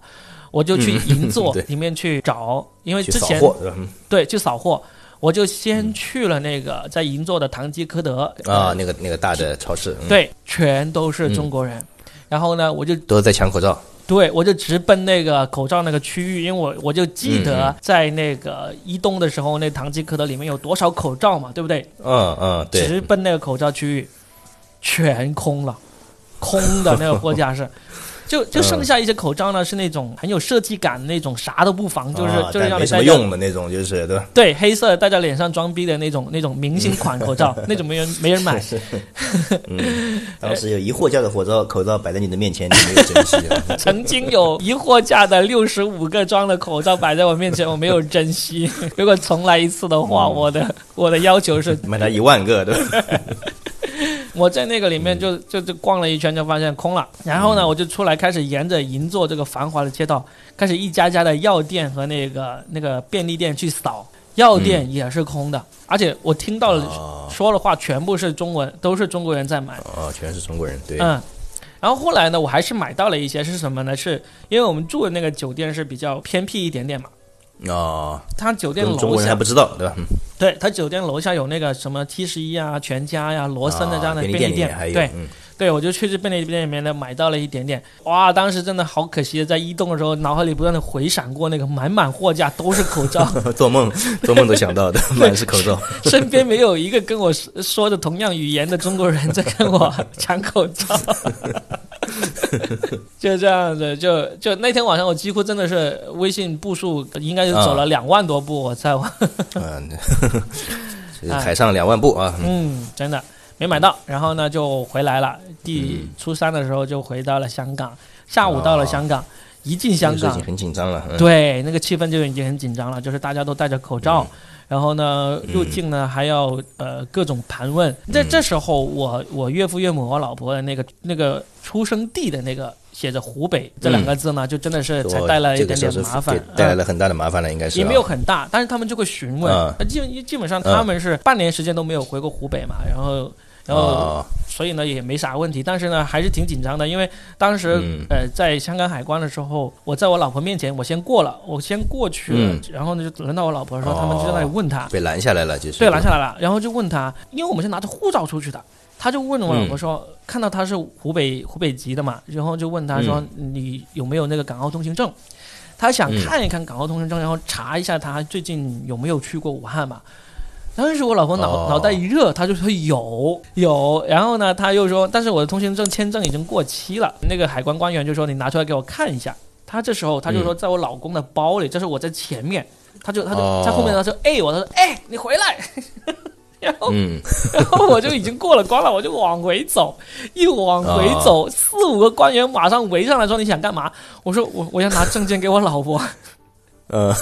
我就去银座 里面去找，因为之前对去扫货，我就先去了那个在银座的唐吉诃德啊，那个那个大的超市，对，全都是中国人。然后呢，我就都在抢口罩，对我就直奔那个口罩那个区域，因为我我就记得在那个移动的时候，那唐吉诃德里面有多少口罩嘛，对不对？嗯嗯，对，直奔那个口罩区域，全空了，空的那个货架是。就就剩下一些口罩呢，是那种很有设计感的那种，啥都不防，就是就是让你戴用的那种，就是对吧？对，黑色戴在脸上装逼的那种那种明星款口罩，那种没人没人买。嗯，当时有一货架的口罩口罩摆在你的面前，你没有珍惜。曾经有一货架的六十五个装的口罩摆在我面前，我没有珍惜。如果重来一次的话，我的我的要求是买它一万个，对吧？我在那个里面就就就逛了一圈，就发现空了。然后呢，我就出来开始沿着银座这个繁华的街道，开始一家家的药店和那个那个便利店去扫。药店也是空的，而且我听到了说的话全部是中文，都是中国人在买。哦，全是中国人，对。嗯。然后后来呢，我还是买到了一些，是什么呢？是因为我们住的那个酒店是比较偏僻一点点嘛。哦，他酒店楼下中国人还不知道对吧？对他酒店楼下有那个什么七十一啊、全家呀、罗森的这样的便利店，对，对我就去这便利店里面呢买到了一点点。哇，当时真的好可惜，在移动的时候脑海里不断的回闪过那个满满货架都是口罩，做梦做梦都想到的，满是口罩，身边没有一个跟我说的同样语言的中国人在跟我抢口罩。就这样子，就就那天晚上，我几乎真的是微信步数应该是走了两万多步，我在我。嗯，海上两万步啊。嗯，真的没买到，然后呢就回来了。第初三的时候就回到了香港，下午到了香港，一进香港已经很紧张了。对，那个气氛就已经很紧张了，就是大家都戴着口罩。然后呢，入境呢还要呃各种盘问。在这时候，我我岳父岳母我老婆的那个那个出生地的那个写着湖北这两个字呢，就真的是才带来一点点麻烦，带来了很大的麻烦了，应该是也没有很大，但是他们就会询问，基本基本上他们是半年时间都没有回过湖北嘛，然后然后所以呢也没啥问题，但是呢还是挺紧张的，因为当时呃在香港海关的时候，我在我老婆面前我先过了，我先过去了，然后呢就轮到我老婆说他们就在那里问他被拦下来了，就是对拦下来了，然后就问他，因为我们是拿着护照出去的。他就问我老婆说：“看到他是湖北湖北籍的嘛，然后就问他说你有没有那个港澳通行证？他想看一看港澳通行证，然后查一下他最近有没有去过武汉嘛。当时我老婆脑脑袋一热，她就说有有，然后呢她又说，但是我的通行证签证已经过期了。那个海关官员就说你拿出来给我看一下。她这时候她就说在我老公的包里，这是我在前面，她就她就在后面她说哎，我她说哎你回来。”然后，然后我就已经过了关了，我就往回走，一往回走，四五个官员马上围上来说：“你想干嘛？”我说：“我我要拿证件给我老婆。”呃，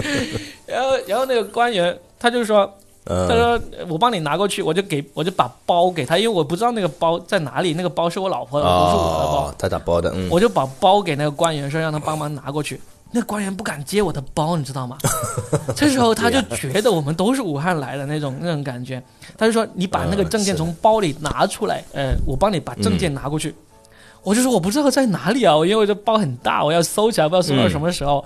然后，然后那个官员他就说：“他说我帮你拿过去，我就给我就把包给他，因为我不知道那个包在哪里，那个包是我老婆的，不是我的包。”他打包的，我就把包给那个官员说，让他帮忙拿过去。那官员不敢接我的包，你知道吗？这时候他就觉得我们都是武汉来的那种那种感觉，他就说：“你把那个证件从包里拿出来，呃，我帮你把证件拿过去。”我就说：“我不知道在哪里啊，因为这包很大，我要搜起来，不知道搜到什么时候。”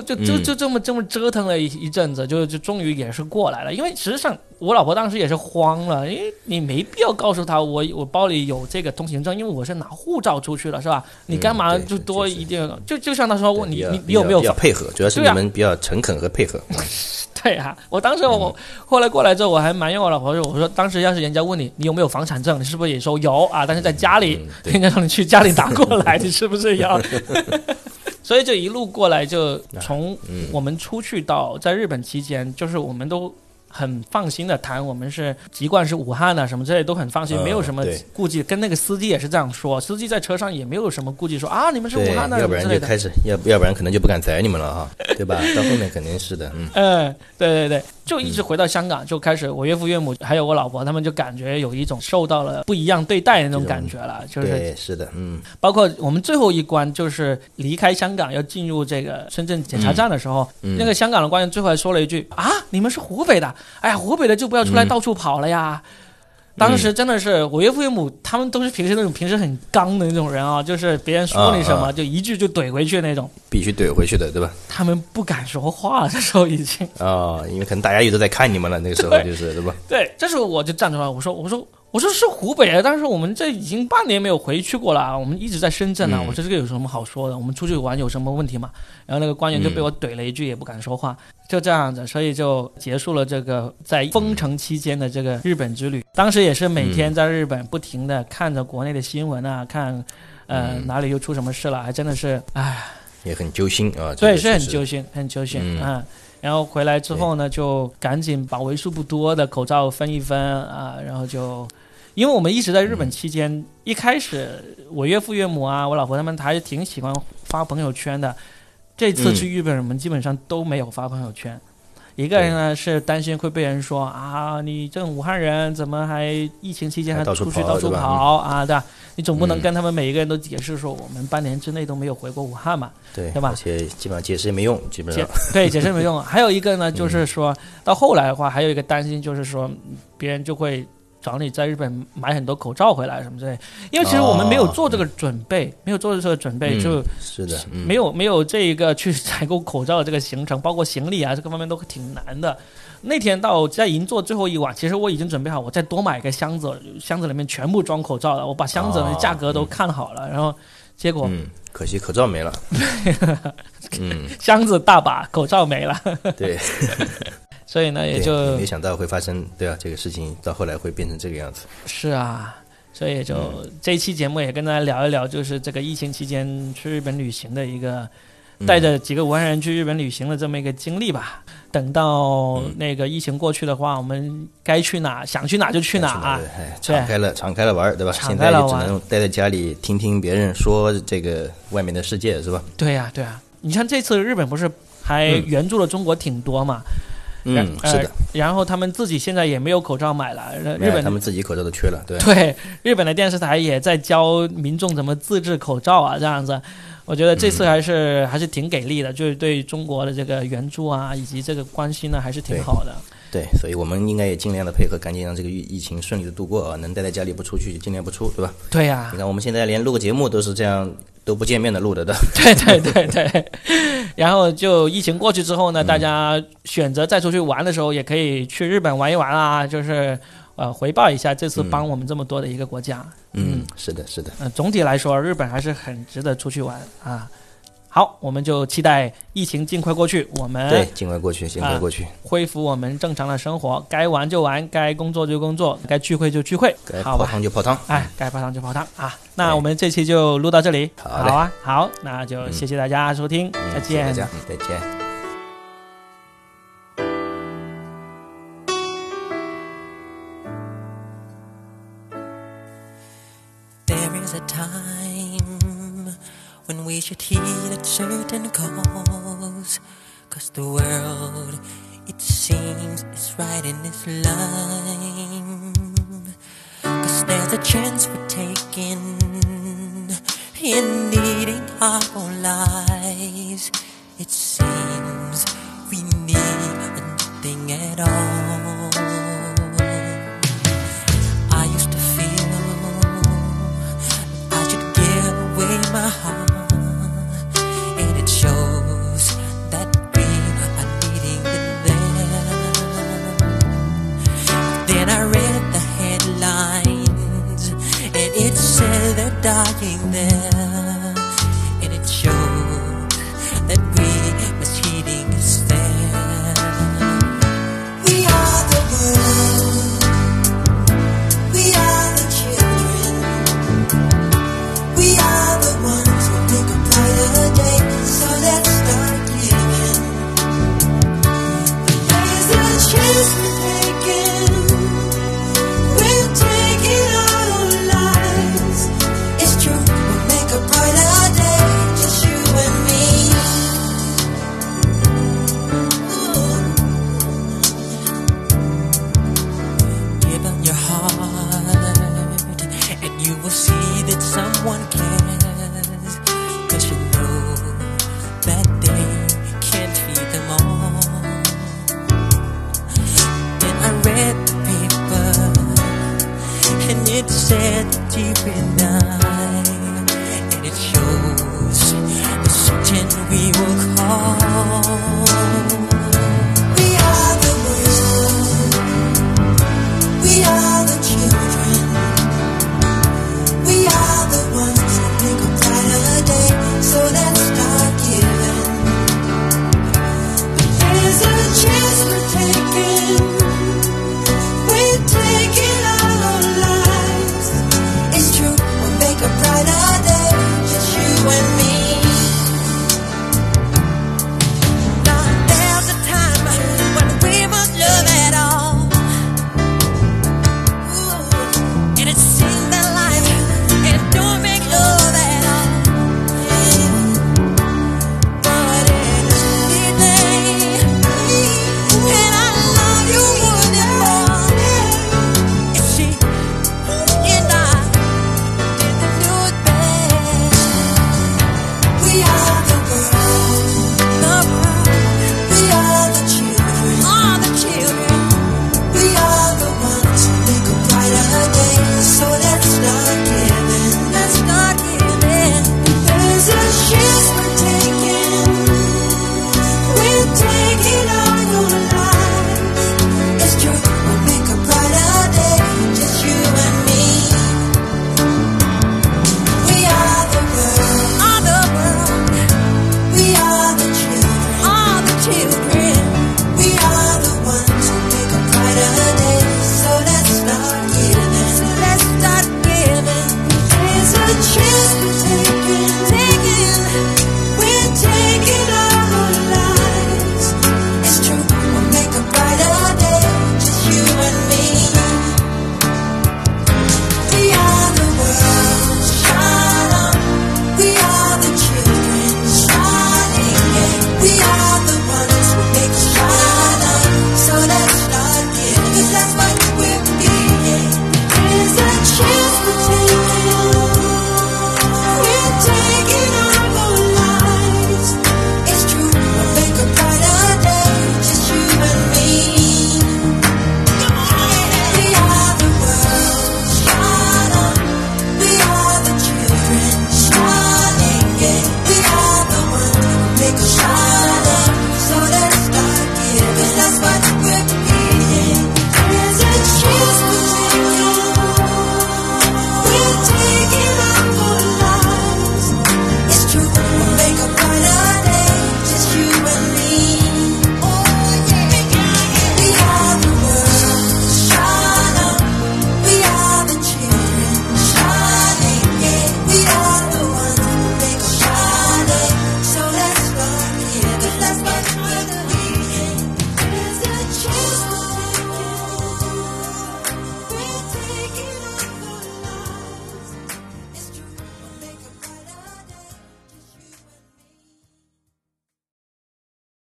就就就就这么这么折腾了一一阵子，就就终于也是过来了。因为实际上我老婆当时也是慌了，因为你没必要告诉她我我包里有这个通行证，因为我是拿护照出去了，是吧？你干嘛就多一定就就像他说问你你你有没有配合？主要是你们比较诚恳和配合。对啊，我当时我后来过来之后，我还埋怨我老婆说：“我说当时要是人家问你你有没有房产证，你是不是也说有啊？但是在家里，人家让你去家里拿过来，你 是不是要？” 所以就一路过来，就从我们出去到在日本期间，就是我们都。很放心的谈，我们是籍贯是武汉的，什么之类都很放心，没有什么顾忌。跟那个司机也是这样说，司机在车上也没有什么顾忌，说啊你们是武汉的，要不然就开始，要要不然可能就不敢载你们了哈，对吧？到后面肯定是的，嗯。嗯，对对对，就一直回到香港，就开始我岳父岳母还有我老婆他们就感觉有一种受到了不一样对待的那种感觉了，就是对，是的，嗯。包括我们最后一关就是离开香港要进入这个深圳检查站的时候，那个香港的官员最后还说了一句啊你们是湖北的。哎呀，湖北的就不要出来到处跑了呀！当时真的是我岳父岳母，他们都是平时那种平时很刚的那种人啊，就是别人说你什么就一句就怼回去那种，必须怼回去的，对吧？他们不敢说话，这时候已经啊，因为可能大家也都在看你们了，那个时候就是对吧？对，这时候我就站出来，我说，我说。我说是湖北，但是我们这已经半年没有回去过了，我们一直在深圳呢。我说这个有什么好说的？我们出去玩有什么问题吗？然后那个官员就被我怼了一句，也不敢说话，就这样子，所以就结束了这个在封城期间的这个日本之旅。当时也是每天在日本不停的看着国内的新闻啊，看，呃哪里又出什么事了，还真的是，唉，也很揪心啊。对，是很揪心，很揪心啊。然后回来之后呢，就赶紧把为数不多的口罩分一分啊，然后就。因为我们一直在日本期间，一开始我岳父岳母啊，我老婆他们还是挺喜欢发朋友圈的。这次去日本，我们基本上都没有发朋友圈。一个人呢是担心会被人说啊，你这种武汉人怎么还疫情期间还出去到处跑啊？对吧？你总不能跟他们每一个人都解释说我们半年之内都没有回过武汉嘛？对，对吧？而且基本上解释也没用，基本上 对解释没用。还有一个呢，就是说到后来的话，还有一个担心就是说别人就会。找你在日本买很多口罩回来什么之类，因为其实我们没有做这个准备，没有做这个准备，就是的，没有没有这一个去采购口罩的这个行程，包括行李啊，这个方面都挺难的。那天到在银座最后一晚，其实我已经准备好，我再多买一个箱子，箱子里面全部装口罩了。我把箱子的价格都看好了，然后结果，可惜口罩没了。嗯，箱子大把，口罩没了。对。所以呢，也就没想到会发生，对啊，这个事情到后来会变成这个样子。是啊，所以就这一期节目也跟大家聊一聊，就是这个疫情期间去日本旅行的一个，带着几个武汉人去日本旅行的这么一个经历吧。等到那个疫情过去的话，我们该去哪想去哪就去哪啊，敞开了敞开了玩，对吧？现在就只能待在家里听听别人说这个外面的世界，是吧？对呀，对啊。你像这次日本不是还援助了中国挺多嘛？嗯，是的。然后他们自己现在也没有口罩买了，日本他们自己口罩都缺了，对。对，日本的电视台也在教民众怎么自制口罩啊，这样子。我觉得这次还是还是挺给力的，就是对中国的这个援助啊，以及这个关心呢，还是挺好的。对，所以我们应该也尽量的配合，赶紧让这个疫疫情顺利的度过啊！能待在家里不出去，就尽量不出，对吧？对呀。你看我们现在连录个节目都是这样，都不见面的录的，都。对对对对。然后就疫情过去之后呢，大家选择再出去玩的时候，也可以去日本玩一玩啊，就是呃回报一下这次帮我们这么多的一个国家。嗯，是的，是的。嗯，总体来说，日本还是很值得出去玩啊。好，我们就期待疫情尽快过去。我们对，尽快过去，尽快过去，恢复我们正常的生活。该玩就玩，该工作就工作，该聚会就聚会，该泡汤就泡汤。哎，该泡汤就泡汤啊！那我们这期就录到这里。好啊，好，那就谢谢大家收听，再见，大家再见。When we should heed a certain cause. Cause the world, it seems, is right in its line. Cause there's a chance we're taking in needing our own lives. It seems we need nothing at all. Said deep night, and it shows the certain we will call.